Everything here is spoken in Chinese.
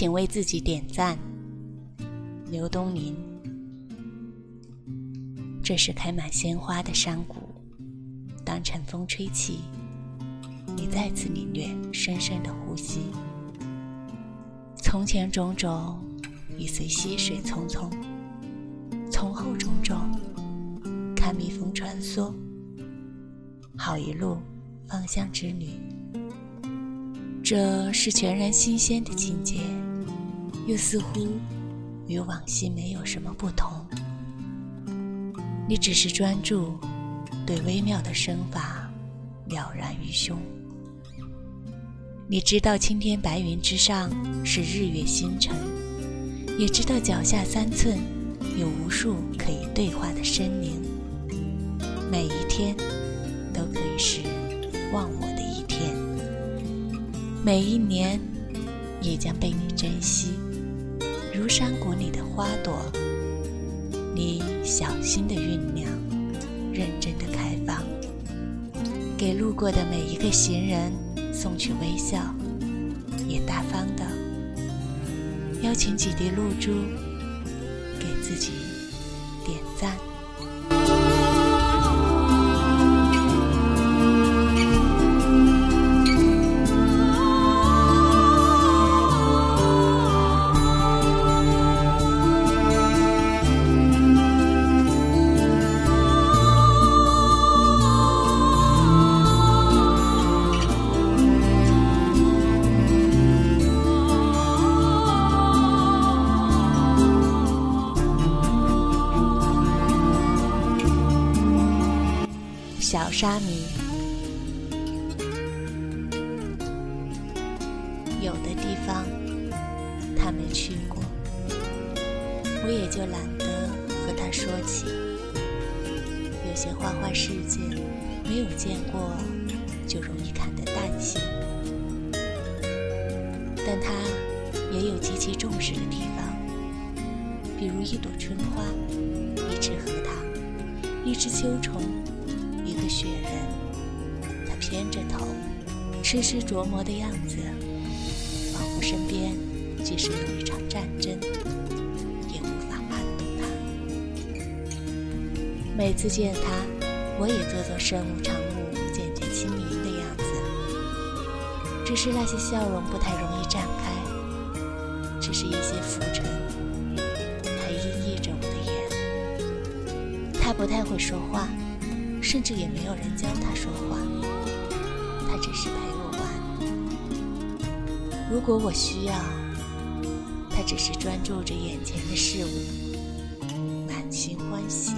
请为自己点赞。刘东林，这是开满鲜花的山谷，当晨风吹起，你再次领略深深的呼吸。从前种种，已随溪水匆匆；从后种种，看蜜蜂穿梭。好一路芳香之旅，这是全然新鲜的境界，又似乎与往昔没有什么不同。你只是专注，对微妙的身法了然于胸。你知道青天白云之上是日月星辰，也知道脚下三寸有无数可以对话的生灵。每一天都可以是忘我的一天，每一年也将被你珍惜，如山谷里的花朵，你小心的酝酿，认真的开放，给路过的每一个行人。送去微笑，也大方的邀请几滴露珠，给自己小沙弥，有的地方他没去过，我也就懒得和他说起。有些花花世界没有见过，就容易看得淡些。但他也有极其重视的地方，比如一朵春花，一只荷塘，一只秋虫。一个雪人，他偏着头，痴痴琢磨的样子，仿佛身边即使有一场战争，也无法撼动他。每次见他，我也做做身无长物、渐渐轻盈的样子，只是那些笑容不太容易展开，只是一些浮尘还阴翳着我的眼。他不太会说话。甚至也没有人教他说话，他只是陪我玩。如果我需要，他只是专注着眼前的事物，满心欢喜。